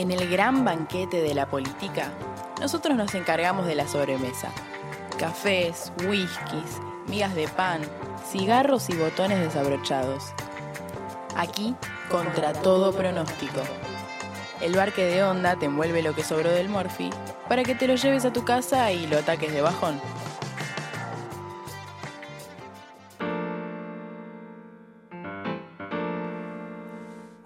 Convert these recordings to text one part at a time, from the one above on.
En el gran banquete de la política, nosotros nos encargamos de la sobremesa. Cafés, whiskies, migas de pan, cigarros y botones desabrochados. Aquí, contra todo pronóstico. El barque de onda te envuelve lo que sobró del Morphy para que te lo lleves a tu casa y lo ataques de bajón.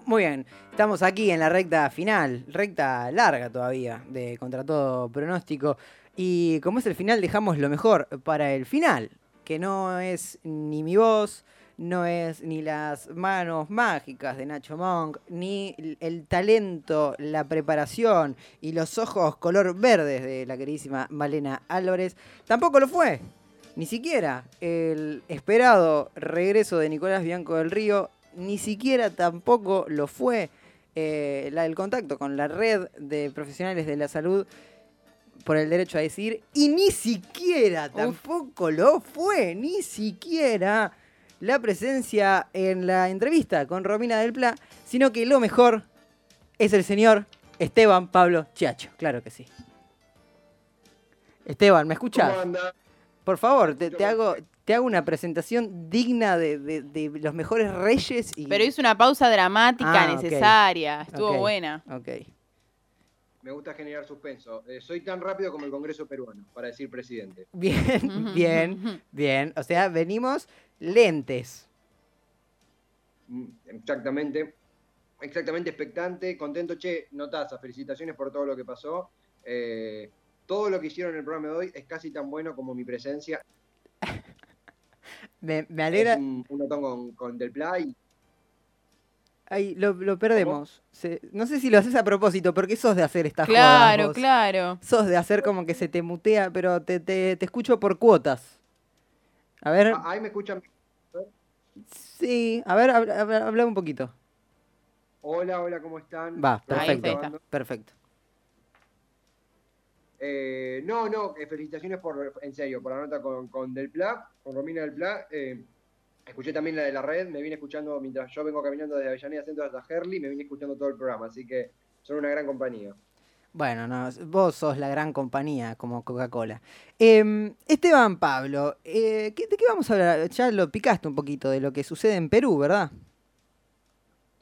Muy bien, estamos aquí en la recta final, recta larga todavía, de contra todo pronóstico. Y como es el final, dejamos lo mejor para el final, que no es ni mi voz, no es ni las manos mágicas de Nacho Monk, ni el talento, la preparación y los ojos color verdes de la queridísima Malena Álvarez. Tampoco lo fue. Ni siquiera el esperado regreso de Nicolás Bianco del Río, ni siquiera tampoco lo fue eh, la, el contacto con la red de profesionales de la salud por el derecho a decir, y ni siquiera tampoco lo fue, ni siquiera la presencia en la entrevista con Romina del Pla, sino que lo mejor es el señor Esteban Pablo Chiacho, claro que sí. Esteban, ¿me escuchas? Por favor, te, hago, te hago una presentación digna de, los mejores reyes. Y... Pero hizo una pausa dramática ah, necesaria, estuvo buena. Ok. Me gusta generar suspenso. Eh, soy tan rápido como el Congreso peruano, para decir presidente. Bien, bien, bien. O sea, venimos lentes. Mm, exactamente. Exactamente expectante, contento. Che, notaza, felicitaciones por todo lo que pasó. Eh, todo lo que hicieron en el programa de hoy es casi tan bueno como mi presencia. Me, alegra. Es un, un con, Del Play Ahí lo, perdemos. no sé si lo haces a propósito, porque sos de hacer estas cosas. Claro, claro. Sos de hacer como que se te mutea, pero te, te, escucho por cuotas. A ver. Ah, ahí me escuchan. Sí, a ver, habla, un poquito. Hola, hola, ¿cómo están? Va, perfecto. Perfecto. Eh, no, no, eh, felicitaciones por, en serio, por la nota con, con Del Pla, con Romina Del Pla. Eh, Escuché también la de la red, me vine escuchando mientras yo vengo caminando desde Avellaneda Centro hasta Herley, me vine escuchando todo el programa, así que son una gran compañía. Bueno, no, vos sos la gran compañía como Coca-Cola. Em, Esteban Pablo, eh, ¿de qué vamos a hablar? Ya lo picaste un poquito de lo que sucede en Perú, ¿verdad?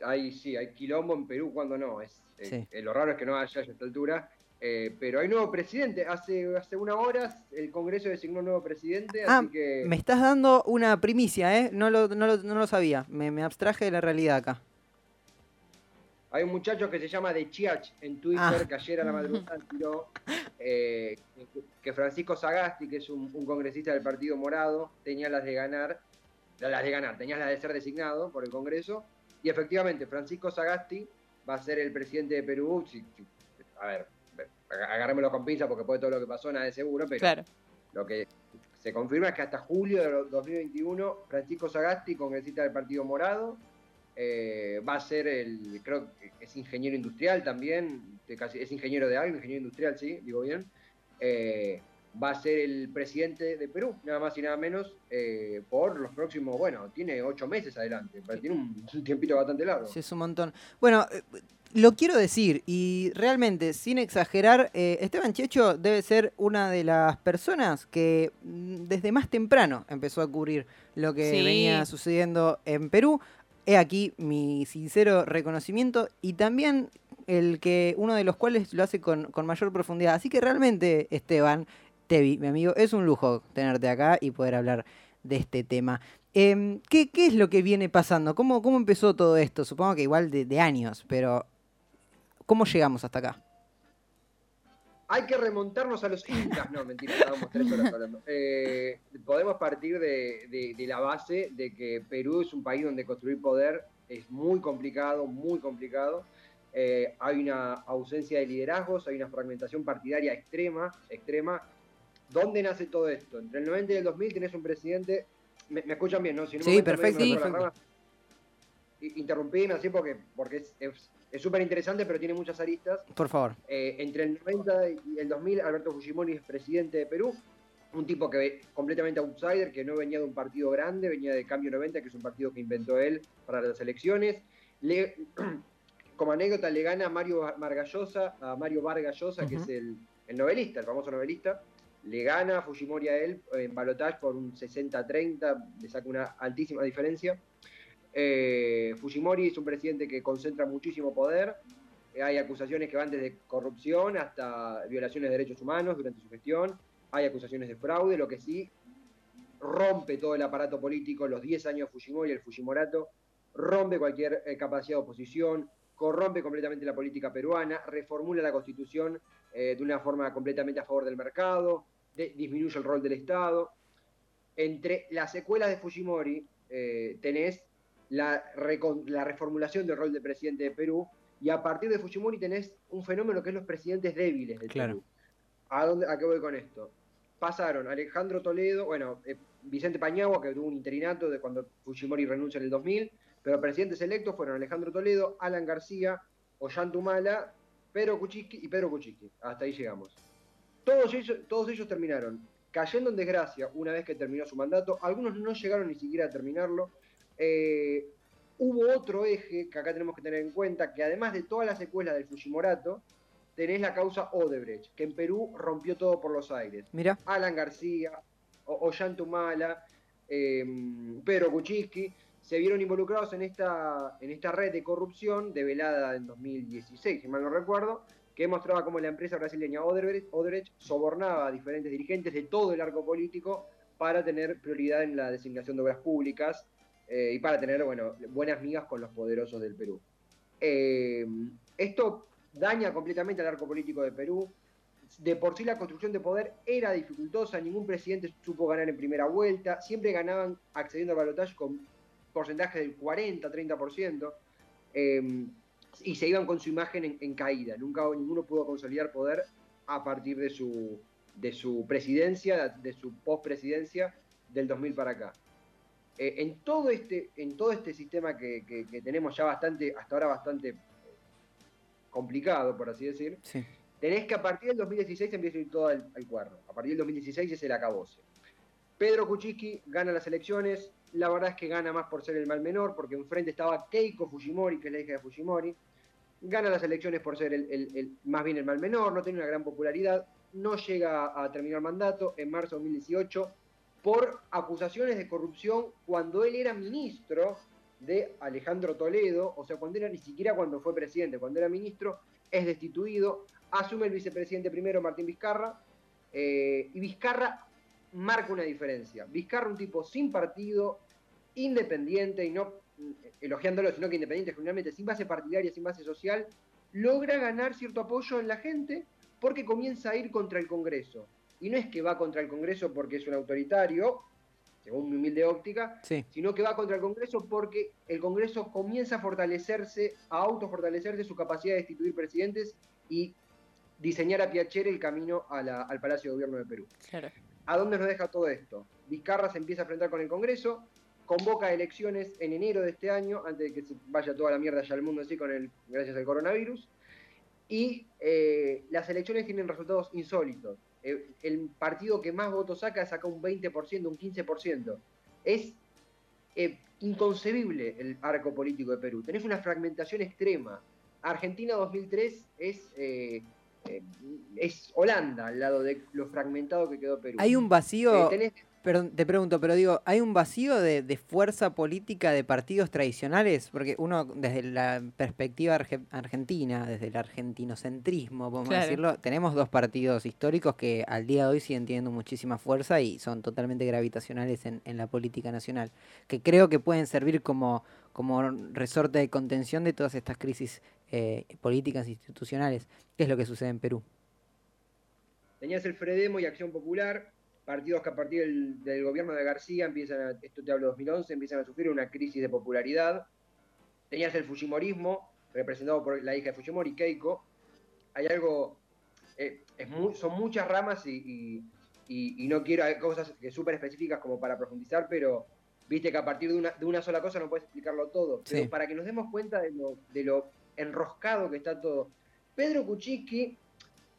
Hay, sí, hay quilombo en Perú cuando no. Es, eh, lo raro es que no haya a esta altura. Eh, pero hay nuevo presidente. Hace, hace unas horas el Congreso designó un nuevo presidente. Ah, así que... me estás dando una primicia, ¿eh? No lo, no lo, sabía. Me, abstraje de la realidad acá. Hay un muchacho que se llama De Chiach en Twitter, ah. que ayer a la madrugada tiró eh, que Francisco Sagasti, que es un, congresista del Partido Morado, tenía las de ganar, las de ganar, tenía las de ser designado por el Congreso. Y efectivamente, Francisco Sagasti va a ser el presidente de Perú. a ver, agarrémoslo con pinza porque puede todo lo que pasó, nada de seguro, pero lo que se confirma es que hasta julio de 2021 Francisco Sagasti, congresista del Partido Morado, eh, va a ser el, creo que es ingeniero industrial también, es ingeniero de algo, ingeniero industrial, sí, digo bien, eh, va a ser el presidente de Perú, nada más y nada menos, eh, por los próximos, bueno, tiene ocho meses adelante, tiene un, un tiempito bastante largo. Sí, es un montón. Bueno, lo quiero decir, y realmente, sin exagerar, eh, Esteban Checho debe ser una de las personas que mm, desde más temprano empezó a cubrir lo que venía sucediendo en Perú. He aquí mi sincero reconocimiento y también el que uno de los cuales lo hace con, mayor profundidad. Así que realmente, Esteban, Tevi, mi amigo, es un lujo tenerte acá y poder hablar de este tema. Em, ¿qué, es lo que viene pasando? ¿Cómo, cómo empezó todo esto? Supongo que igual de, de años, pero ¿Cómo llegamos hasta acá? Hay que remontarnos a los incas. No, mentira, estábamos tres horas hablando. Eh, podemos partir de, la base de que Perú es un país donde construir poder es muy complicado, muy complicado. Eh, hay una ausencia de liderazgos, hay una fragmentación partidaria extrema, extrema. ¿Dónde nace todo esto? Entre el 90 y el 2000 tenés un presidente. ¿Me, escuchan bien, no? sí, perfecto. Interrumpíme así porque, porque es, es súper interesante, pero tiene muchas aristas. Por favor. Eh, entre el 90 y el 2000, Alberto Fujimori es presidente de Perú. Un tipo que completamente outsider, que no venía de un partido grande, venía de Cambio 90, que es un partido que inventó él para las elecciones. Le, como anécdota, le gana a Mario Margallosa, a Mario Vargallosa, que es el, novelista, el famoso novelista. Le gana a Fujimori a él en balotage por un 60-30, le saca una altísima diferencia. Eh, Fujimori es un presidente que concentra muchísimo poder. Hay acusaciones que van desde corrupción hasta violaciones de derechos humanos durante su gestión. Hay acusaciones de fraude, lo que sí rompe todo el aparato político, los 10 años de Fujimori, el Fujimorato, rompe cualquier eh, capacidad de oposición, corrompe completamente la política peruana, reformula la constitución eh, de una forma completamente a favor del mercado, disminuye el rol del Estado. Entre las secuelas de Fujimori eh, tenés la, la, reformulación del rol de presidente de Perú y a partir de Fujimori tenés un fenómeno que es los presidentes débiles de Perú. ¿A, dónde, ¿A qué voy con esto? Pasaron Alejandro Toledo, bueno, eh, Vicente Pañagua, que tuvo un interinato de cuando Fujimori renuncia en el 2000, pero presidentes electos fueron Alejandro Toledo, Alan García, Ollantumala, Pedro Kuczynski y Pedro Kuczynski. Hasta ahí llegamos. Todos ellos, todos ellos terminaron cayendo en desgracia una vez que terminó su mandato. Algunos no llegaron ni siquiera a terminarlo. Eh, hubo otro eje que acá tenemos que tener en cuenta, que además de todas las secuelas del Fujimorato, tenés la causa Odebrecht, que en Perú rompió todo por los aires. Mira. Alan García, Ollantumala, eh, Pedro Kuczynski, se vieron involucrados en esta, en esta red de corrupción develada en 2016, si mal no recuerdo, que mostraba cómo la empresa brasileña Odebrecht, sobornaba a diferentes dirigentes de todo el arco político para tener prioridad en la designación de obras públicas eh, y para tener bueno, buenas migas con los poderosos del Perú. Eh, esto daña completamente al arco político de Perú. De por sí la construcción de poder era dificultosa, ningún presidente supo ganar en primera vuelta, siempre ganaban accediendo al balotaje con porcentaje del 40, 30%, em, y se iban con su imagen en, caída. Nunca ninguno pudo consolidar poder a partir de su, de su presidencia, de su postpresidencia del 2000 para acá. Eh, en, todo este, en todo este sistema que, tenemos ya bastante, hasta ahora bastante complicado, por así decir, tenés que a partir del 2016 empieza a ir todo al, al cuerno. A partir del 2016 es el acabose. Pedro Kuczynski gana las elecciones, la verdad es que gana más por ser el mal menor, porque enfrente estaba Keiko Fujimori, que es la hija de Fujimori. Gana las elecciones por ser el, más bien el mal menor, no tiene una gran popularidad, no llega a terminar mandato en marzo de 2018 por acusaciones de corrupción cuando él era ministro de Alejandro Toledo, o sea, cuando era ni siquiera cuando fue presidente, cuando era ministro, es destituido, asume el vicepresidente primero Martín Vizcarra, eh, y Vizcarra marca una diferencia. Vizcarra, un tipo sin partido, independiente y no eh, elogiándolo, sino que independiente generalmente, sin base partidaria, sin base social, logra ganar cierto apoyo en la gente porque comienza a ir contra el Congreso. Y no es que va contra el Congreso porque es un autoritario, según mi humilde óptica, sino que va contra el Congreso porque el Congreso comienza a fortalecerse, a autofortalecerse su capacidad de destituir presidentes y diseñar a Piacere el camino al Palacio de Gobierno de Perú. ¿A dónde nos deja todo esto? Vizcarra se empieza a enfrentar con el Congreso, convoca elecciones en enero de este año, antes de que se vaya toda la mierda allá al mundo así con el, gracias al coronavirus. Y eh, las elecciones tienen resultados insólitos. Eh, el partido que más votos saca saca un 20%, un 15%. Es eh, inconcebible el arco político de Perú. Tenés una fragmentación extrema. Argentina 2003 es es Holanda al lado de lo fragmentado que quedó Perú. Hay un vacío. Perdón, te pregunto, pero digo, ¿hay un vacío de, fuerza política de partidos tradicionales? Porque uno, desde la perspectiva argentina, desde el argentinocentrismo, podemos decirlo, tenemos dos partidos históricos que al día de hoy siguen teniendo muchísima fuerza y son totalmente gravitacionales en, la política nacional, que creo que pueden servir como, como resorte de contención de todas estas crisis eh, políticas institucionales. ¿Qué es lo que sucede en Perú? Tenías el Fredemo y Acción Popular, partidos que a partir del, gobierno de García empiezan, a, esto te hablo de 2011, empiezan a sufrir una crisis de popularidad. Tenías el Fujimorismo, representado por la hija de Fujimori, Keiko. Hay algo, eh, son muchas ramas y, no quiero, hay cosas súper específicas como para profundizar, pero viste que a partir de una, de una sola cosa no puedes explicarlo todo. Pero para que nos demos cuenta de lo, de lo enroscado que está todo. Pedro Kuczynski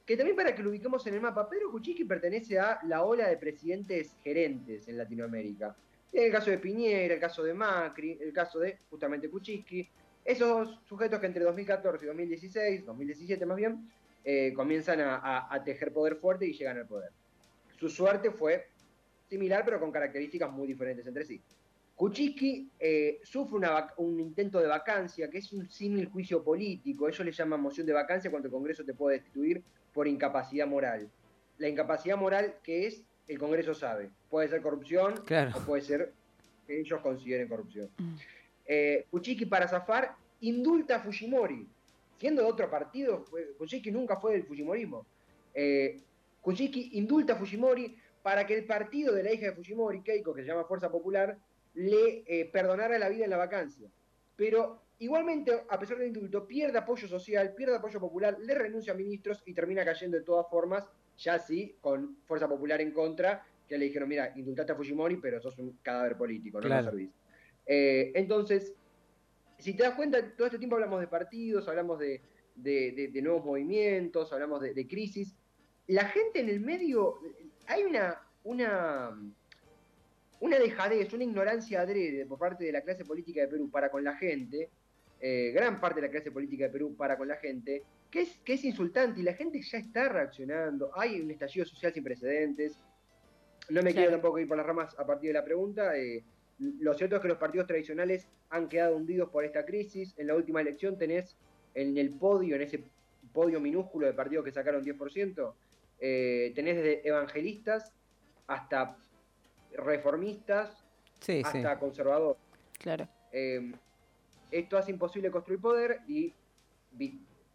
que también para que lo ubiquemos en el mapa, Pedro Kuczynski pertenece a la ola de presidentes gerentes en Latinoamérica. El caso de Piñera, el caso de Macri, el caso de justamente Kuczynski. Esos sujetos que entre 2014 y 2016, 2017 más bien, eh, comienzan a, tejer poder fuerte y llegan al poder. Su suerte fue similar, pero con características muy diferentes entre sí. Kuczynski eh, sufre un intento de vacancia, que es un símil juicio político. Ellos le llaman moción de vacancia cuando el Congreso te puede destituir por incapacidad moral. La incapacidad moral, que es, el Congreso sabe. Puede ser corrupción o puede ser que ellos consideren corrupción. Mm. Eh, para zafar, indulta a Fujimori. Siendo de otro partido, Kuczynski nunca fue del Fujimorismo. Eh, indulta a Fujimori para que el partido de la hija de Fujimori, Keiko, que se llama Fuerza Popular, le eh, perdonara la vida en la vacancia. Pero igualmente, a pesar del indulto, pierde apoyo social, pierde apoyo popular, le renuncia a ministros y termina cayendo de todas formas, ya sí, con Fuerza Popular en contra, que le dijeron, mira, indultaste a Fujimori, pero sos un cadáver político, no lo servís. Eh, entonces, si te das cuenta, todo este tiempo hablamos de partidos, hablamos de, nuevos movimientos, hablamos de, crisis. La gente en el medio, hay una, una, una dejadez, una ignorancia adrede por parte de la clase política de Perú para con la gente, eh, gran parte de la clase política de Perú para con la gente, que es, que es insultante y la gente ya está reaccionando. Hay un estallido social sin precedentes. No me quiero tampoco ir por las ramas a partir de la pregunta. Eh, lo cierto es que los partidos tradicionales han quedado hundidos por esta crisis. En la última elección tenés en el podio, en ese podio minúsculo de partidos que sacaron 10%, eh, tenés desde evangelistas hasta reformistas, hasta conservadores. Claro. Eh, esto hace imposible construir poder y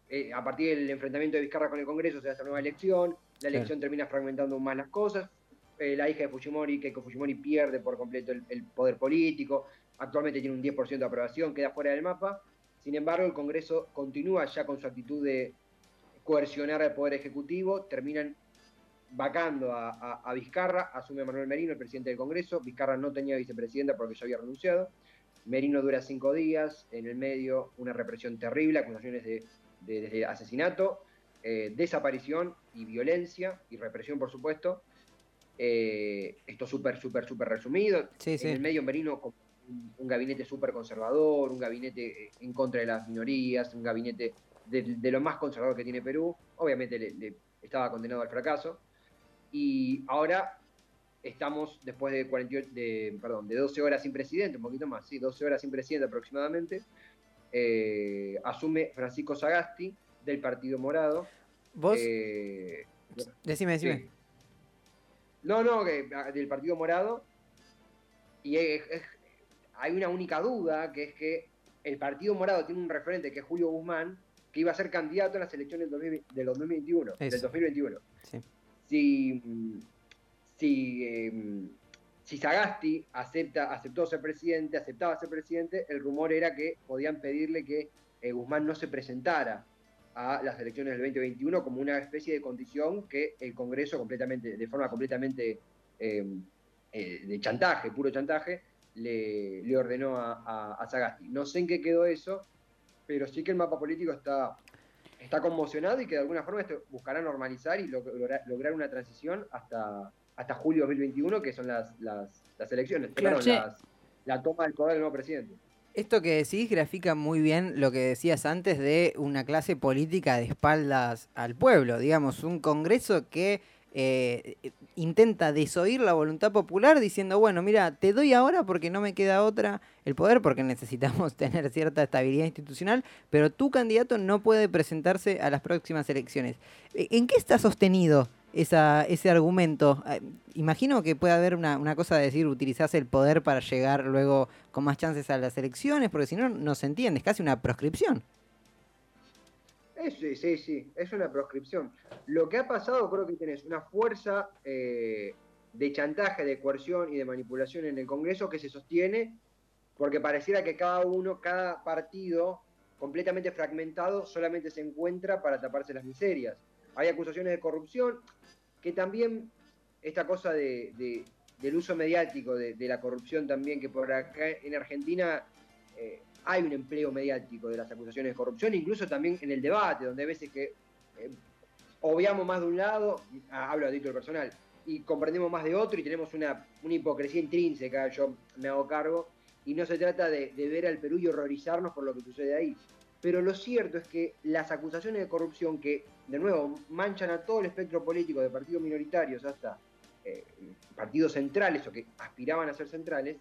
eh, a partir del enfrentamiento de Vizcarra con el Congreso se hace una nueva elección, la elección termina fragmentando más las cosas, eh, la hija de Fujimori, Keiko Fujimori, pierde por completo el, poder político, actualmente tiene un 10% de aprobación, queda fuera del mapa. Sin embargo, el Congreso continúa ya con su actitud de coercionar al Poder Ejecutivo, terminan vacando a, Vizcarra, asume Manuel Merino, el presidente del Congreso, Vizcarra no tenía vicepresidenta porque ya había renunciado, Merino dura cinco días, en el medio una represión terrible, acusaciones de, asesinato, eh, desaparición y violencia y represión, por supuesto, eh, esto súper, súper, súper resumido. en el medio Merino un, gabinete súper conservador, un gabinete eh, en contra de las minorías, un gabinete de, lo más conservador que tiene Perú. Obviamente le, estaba condenado al fracaso. Y ahora estamos después de, 48, de, perdón, de 12 horas sin presidente, un poquito más, sí, 12 horas sin presidente aproximadamente. Eh, asume Francisco Sagasti del Partido Morado. ¿Vos? decime, decime. No, no, ah, del Partido Morado. Y hay una única duda, que es que el Partido Morado tiene un referente que es Julio Guzmán, que iba a ser candidato a las elecciones del, 2021. Del 2021. Si, si, em, si Sagasti acepta, aceptó ser presidente, aceptaba ser presidente, el rumor era que podían pedirle que eh, Guzmán no se presentara a las elecciones del 2021 como una especie de condición que el Congreso completamente, de forma completamente eh, eh, de chantaje, puro chantaje, le, le ordenó a, a, Sagasti. No sé en qué quedó eso, pero sí que el mapa político está, está conmocionado y que de alguna forma esto buscará normalizar y lograr, una transición hasta, hasta julio 2021, que son las, las, elecciones, la toma del poder del nuevo presidente. Esto que decís grafica muy bien lo que decías antes de una clase política de espaldas al pueblo, digamos, un Congreso que eh, intenta desoír la voluntad popular diciendo, bueno, mira, te doy ahora porque no me queda otra el poder, porque necesitamos tener cierta estabilidad institucional, pero tu candidato no puede presentarse a las próximas elecciones. ¿En qué está sostenido esa, ese argumento. Ah, imagino que puede haber una, cosa de decir, utilizarse el poder para llegar luego con más chances a las elecciones, porque si no, no se entiende, es casi una proscripción. Sí, sí, sí, es una proscripción. Lo que ha pasado, creo que tenés una fuerza eh, de chantaje, de coerción y de manipulación en el Congreso que se sostiene porque pareciera que cada uno, cada partido completamente fragmentado solamente se encuentra para taparse las miserias. Hay acusaciones de corrupción, que también esta cosa de, del uso mediático de, la corrupción también, que por acá en Argentina eh, hay un empleo mediático de las acusaciones de corrupción, incluso también en el debate, donde a veces que eh, obviamos más de un lado, ah, hablo de título personal, y comprendemos más de otro y tenemos una, una hipocresía intrínseca, yo me hago cargo, y no se trata de, ver al Perú y horrorizarnos por lo que sucede ahí. Pero lo cierto es que las acusaciones de corrupción que, de nuevo, manchan a todo el espectro político, de partidos minoritarios hasta eh, partidos centrales o que aspiraban a ser centrales,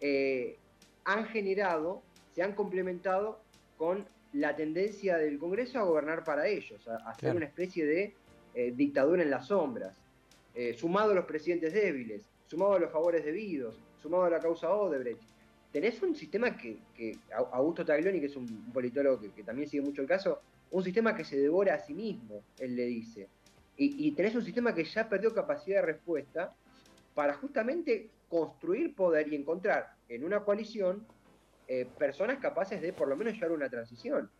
eh, han generado, se han complementado con la tendencia del Congreso a gobernar para ellos, a, hacer una especie de eh, dictadura en las sombras, sumado a los presidentes débiles, sumado a los favores debidos, sumado a la causa Odebrecht. Tenés un sistema que, Augusto Taglioni, que es un, politólogo que, también sigue mucho el caso, un sistema que se devora a sí mismo, él le dice. Y, y tenés un sistema que ya perdió capacidad de respuesta para justamente construir poder y encontrar en una coalición eh, personas capaces de por lo menos llevar una transición.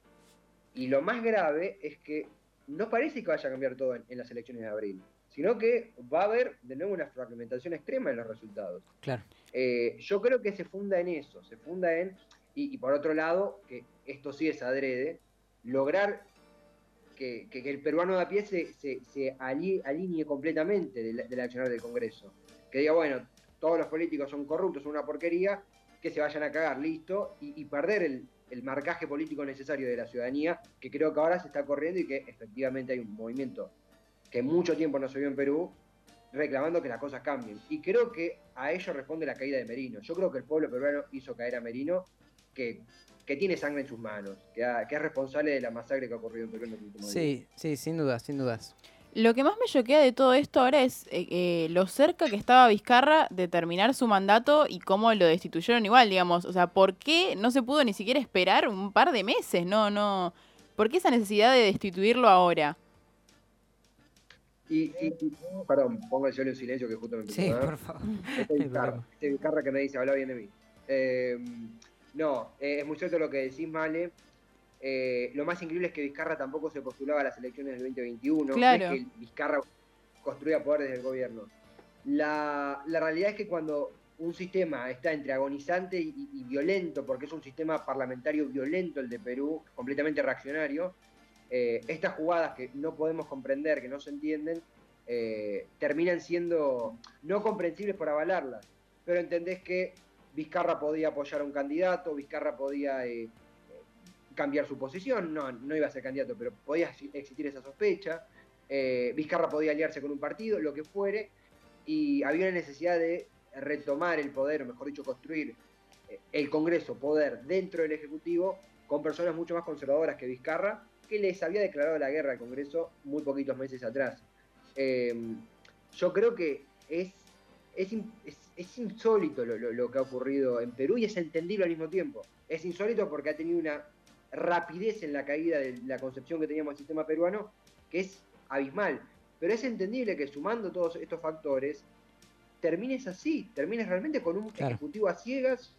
Y lo más grave es que no parece que vaya a cambiar todo en, las elecciones de abril, sino que va a haber de nuevo una fragmentación extrema en los resultados. Claro. Eh, yo creo que se funda en eso, se funda en, y, por otro lado, que esto sí es adrede, lograr que, el peruano de a pie se, se, alinee completamente del, del accionar del Congreso. Que diga, bueno, todos los políticos son corruptos, son una porquería, que se vayan a cagar, listo, y, perder el, marcaje político necesario de la ciudadanía, que creo que ahora se está corriendo y que efectivamente hay un movimiento que mucho tiempo no se vio en Perú, reclamando que las cosas cambien. Y creo que a ello responde la caída de Merino. Yo creo que el pueblo peruano hizo caer a Merino, que, que tiene sangre en sus manos, que, que, es responsable de la masacre que ha ocurrido en Perú en los últimos Sí, sí, sin dudas, sin dudas. Lo que más me choquea de todo esto ahora es eh, eh, lo cerca que estaba Vizcarra de terminar su mandato y cómo lo destituyeron igual, digamos. O sea, ¿por qué no se pudo ni siquiera esperar un par de meses? No, no. ¿Por qué esa necesidad de destituirlo ahora? Y, perdón, pongo el en silencio que justo me empezó Sí, por favor. Este Vizcarra, este Vizcarra que me dice, habla bien de mí. Eh, no, es muy cierto lo que decís, Male. Eh, lo más increíble es que Vizcarra tampoco se postulaba a las elecciones del 2021. Claro. Es que Vizcarra construía poder desde el gobierno. La, realidad es que cuando un sistema está entre agonizante y, violento, porque es un sistema parlamentario violento el de Perú, completamente reaccionario, eh, estas jugadas que no podemos comprender, que no se entienden, eh, terminan siendo no comprensibles por avalarlas. Pero entendés que Vizcarra podía apoyar a un candidato, Vizcarra podía cambiar su posición, no, no iba a ser candidato, pero podía existir esa sospecha. Eh, Vizcarra podía aliarse con un partido, lo que fuere, y había una necesidad de retomar el poder, o mejor dicho, construir eh, el Congreso, poder dentro del Ejecutivo, con personas mucho más conservadoras que Vizcarra, que les había declarado la guerra al Congreso muy poquitos meses atrás. Eh, yo creo que es, es, insólito lo, lo que ha ocurrido en Perú y es entendible al mismo tiempo. Es insólito porque ha tenido una rapidez en la caída de la concepción que teníamos del sistema peruano, que es abismal. Pero es entendible que sumando todos estos factores, termines así, termines realmente con un ejecutivo a ciegas,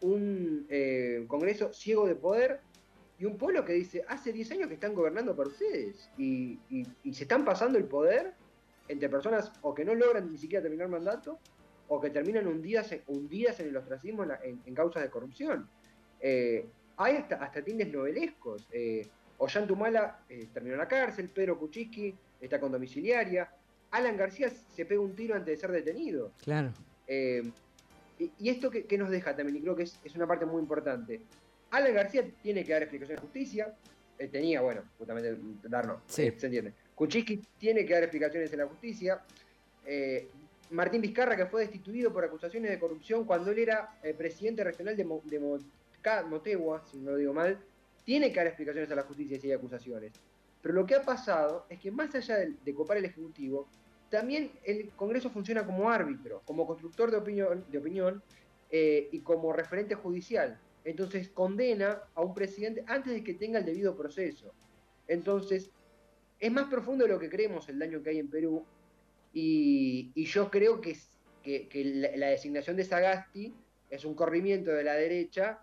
un eh, Congreso ciego de poder y un pueblo que dice, hace 10 años que están gobernando para ustedes y, se están pasando el poder entre personas o que no logran ni siquiera terminar mandato o que terminan hundidas, hundidas en el ostracismo en, causas de corrupción. Eh, hay hasta, hasta tintes novelescos. Eh, Ollantumala eh, terminó en la cárcel, Pedro Kuczynski está con domiciliaria, Alan García se pega un tiro antes de ser detenido. Claro. Eh, y, esto que, nos deja también, y creo que es, una parte muy importante. Alan García tiene que dar explicaciones de justicia. Eh, tenía, bueno, justamente darnos, sí. se entiende. Kuczynski tiene que dar explicaciones en la justicia. Martín Vizcarra, que fue destituido por acusaciones de corrupción cuando él era presidente regional de, de, Motegua, si no lo digo mal, tiene que dar explicaciones a la justicia si hay acusaciones. Pero lo que ha pasado es que más allá de, copar el Ejecutivo, también el Congreso funciona como árbitro, como constructor de opinión, de opinión eh, y como referente judicial. Entonces condena a un presidente antes de que tenga el debido proceso. Entonces, es más profundo de lo que creemos el daño que hay en Perú y, yo creo que, la, designación de Sagasti es un corrimiento de la derecha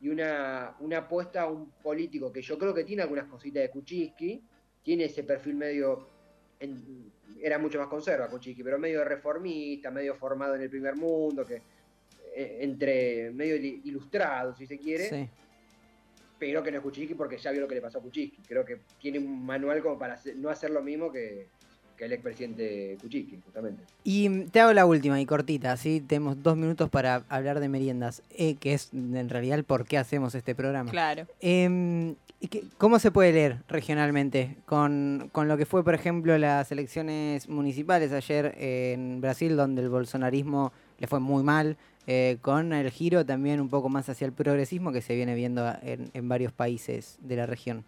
y una, apuesta a un político que yo creo que tiene algunas cositas de Kuczynski, tiene ese perfil medio, era mucho más conserva Kuczynski, pero medio reformista, medio formado en el primer mundo, que entre medio ilustrado, si se quiere. Pero que no es Kuczynski porque ya vio lo que le pasó a Kuczynski. Creo que tiene un manual como para no hacer lo mismo que, que el expresidente Kuczynski, justamente. Y te hago la última y cortita, ¿sí? Tenemos dos minutos para hablar de meriendas, eh, que es en realidad el por qué hacemos este programa. Claro. Em, ¿Cómo se puede leer regionalmente con, con, lo que fue, por ejemplo, las elecciones municipales ayer en Brasil, donde el bolsonarismo le fue muy mal, eh, con el giro también un poco más hacia el progresismo que se viene viendo en, en varios países de la región?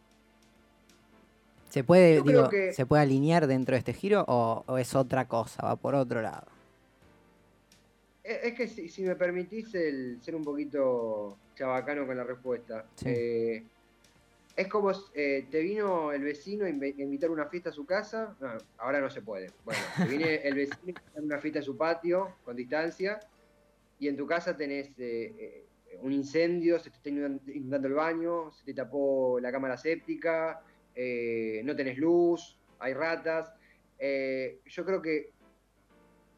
¿Se puede, digo, ¿Se puede alinear dentro de este giro o, es otra cosa, va por otro lado? Es que si, me permitís el ser un poquito chabacano con la respuesta. Eh, es como eh, te vino el vecino a invitar una fiesta a su casa. ahora no se puede. Bueno, te viene el vecino a una fiesta a su patio con distancia y en tu casa tenés eh, un incendio, se te está inundando el baño, se te tapó la cámara séptica, eh, no tenés luz, hay ratas. Eh, yo creo que,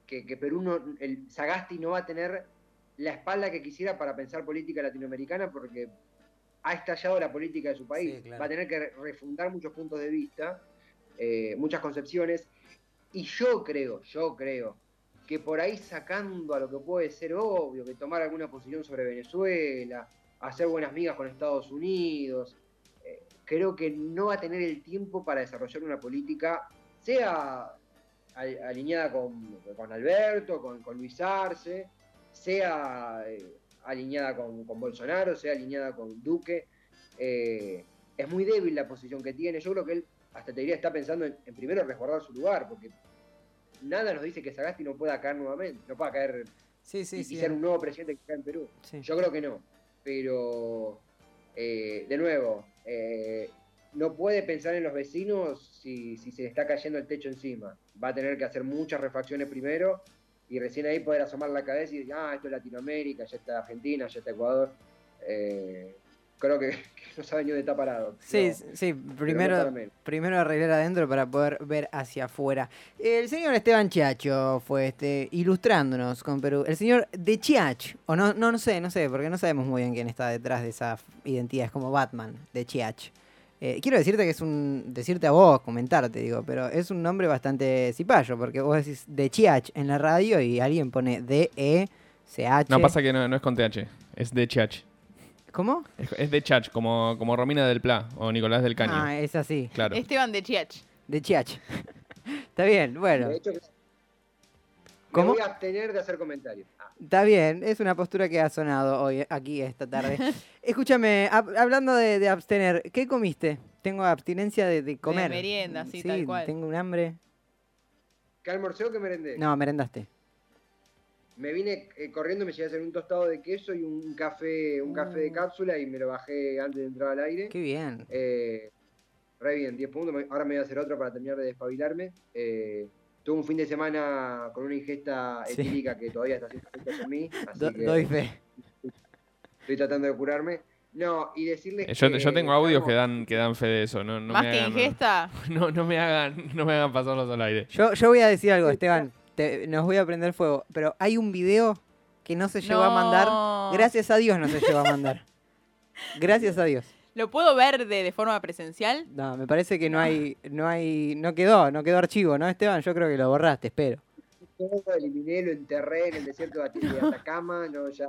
que, Perú, no, el Sagasti no va a tener la espalda que quisiera para pensar política latinoamericana porque ha estallado la política de su país. Va a tener que refundar muchos puntos de vista, eh, muchas concepciones. Y yo creo, yo creo que por ahí sacando a lo que puede ser obvio, que tomar alguna posición sobre Venezuela, hacer buenas migas con Estados Unidos, creo que no va a tener el tiempo para desarrollar una política, sea alineada con, Alberto, con, Luis Arce, sea eh, alineada con, Bolsonaro, sea alineada con Duque. Eh, es muy débil la posición que tiene. Yo creo que él hasta te diría está pensando en, primero resguardar su lugar, porque nada nos dice que Sagasti no pueda caer nuevamente, no pueda caer y, ser un nuevo presidente que cae en Perú. Yo creo que no. Pero, eh, de nuevo, eh, no puede pensar en los vecinos si, se le está cayendo el techo encima. Va a tener que hacer muchas refacciones primero y recién ahí poder asomar la cabeza y decir, ah, esto es Latinoamérica, ya está Argentina, ya está Ecuador. Eh, creo que, no sabe ni dónde está parado. Sí, sí, primero, primero arreglar adentro para poder ver hacia afuera. El señor Esteban Chiacho fue este ilustrándonos con Perú. El señor de Chiach, o no, no, no sé, no sé, porque no sabemos muy bien quién está detrás de esa identidad, es como Batman, de Chiach. Eh, quiero decirte que es un. decirte a vos, comentarte, digo, pero es un nombre bastante cipayo, porque vos decís de Chiach en la radio y alguien pone D-E-C-H. No, pasa que no, no es con TH, es de Chiach. ¿Cómo? Es, de Chach, como, como Romina del Pla o Nicolás del Caño. Ah, es así. Claro. Esteban de Chiach. De Chiach. Está bien, bueno. De hecho, ¿Cómo? Me voy a abstener de hacer comentarios. Está bien, es una postura que ha sonado hoy, aquí, esta tarde. Escúchame, hablando de, abstener, ¿qué comiste? Tengo abstinencia de, comer. De merienda, sí, tal cual. tengo un hambre. ¿Qué almorcé o qué merendé? No, merendaste me vine eh, corriendo, me llegué a hacer un tostado de queso y un café, un café de mm. cápsula y me lo bajé antes de entrar al aire. Qué bien. Eh, re bien, 10 puntos. Ahora me voy a hacer otro para terminar de despabilarme. Eh, tuve un fin de semana con una ingesta etílica que todavía está haciendo efectos en mí. Así doy fe. Estoy tratando de curarme. No, y decirles yo, que, yo tengo audios que dan, que dan fe de eso. No, no ¿Más me que ingesta? No, no, me hagan, no me hagan pasarlos al aire. Yo, yo voy a decir algo, Esteban nos voy a prender fuego. Pero hay un video que no se llegó a mandar. Gracias a Dios no se llegó a mandar. Gracias a Dios. ¿Lo puedo ver de, de, forma presencial? No, me parece que no hay, no hay, no quedó, no quedó archivo, ¿no, Esteban? Yo creo que lo borraste, espero. Todo eliminé, lo enterré en el desierto de Atacama, no, ya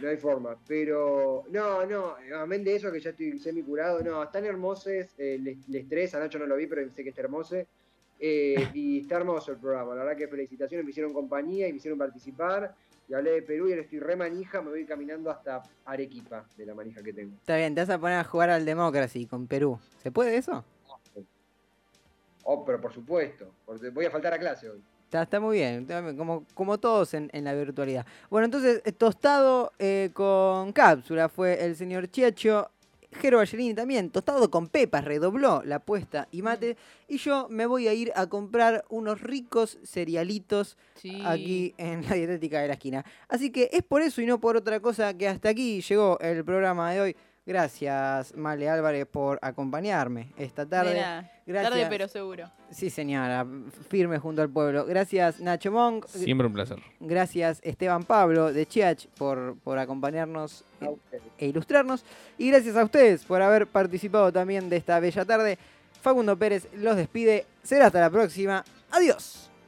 no hay forma. Pero, no, no, amén de eso que ya estoy semi curado, no, están hermosos, eh, les, les tres, a Nacho no lo vi, pero sé que está hermoso. Eh, y está hermoso el programa. La verdad que felicitaciones, me hicieron compañía y me hicieron participar. Y hablé de Perú y ahora estoy re manija, me voy caminando hasta Arequipa de la manija que tengo. Está bien, te vas a poner a jugar al Democracy con Perú. ¿Se puede eso? Oh, pero por supuesto, porque voy a faltar a clase hoy. Está, está muy bien, como, como todos en, la virtualidad. Bueno, entonces, tostado eh, con cápsula fue el señor Chiacho Jero Ballerini también, tostado con pepas, redobló la apuesta y mate. Y yo me voy a ir a comprar unos ricos cerealitos aquí en la dietética de la esquina. Así que es por eso y no por otra cosa que hasta aquí llegó el programa de hoy. Gracias, Male Álvarez, por acompañarme esta tarde. Gracias. Tarde, pero seguro. Sí, señora, firme junto al pueblo. Gracias, Nacho Monk. Siempre un placer. Gracias, Esteban Pablo de Chiach, por, por acompañarnos e ilustrarnos. Y gracias a ustedes por haber participado también de esta bella tarde. Facundo Pérez los despide. Será hasta la próxima. Adiós.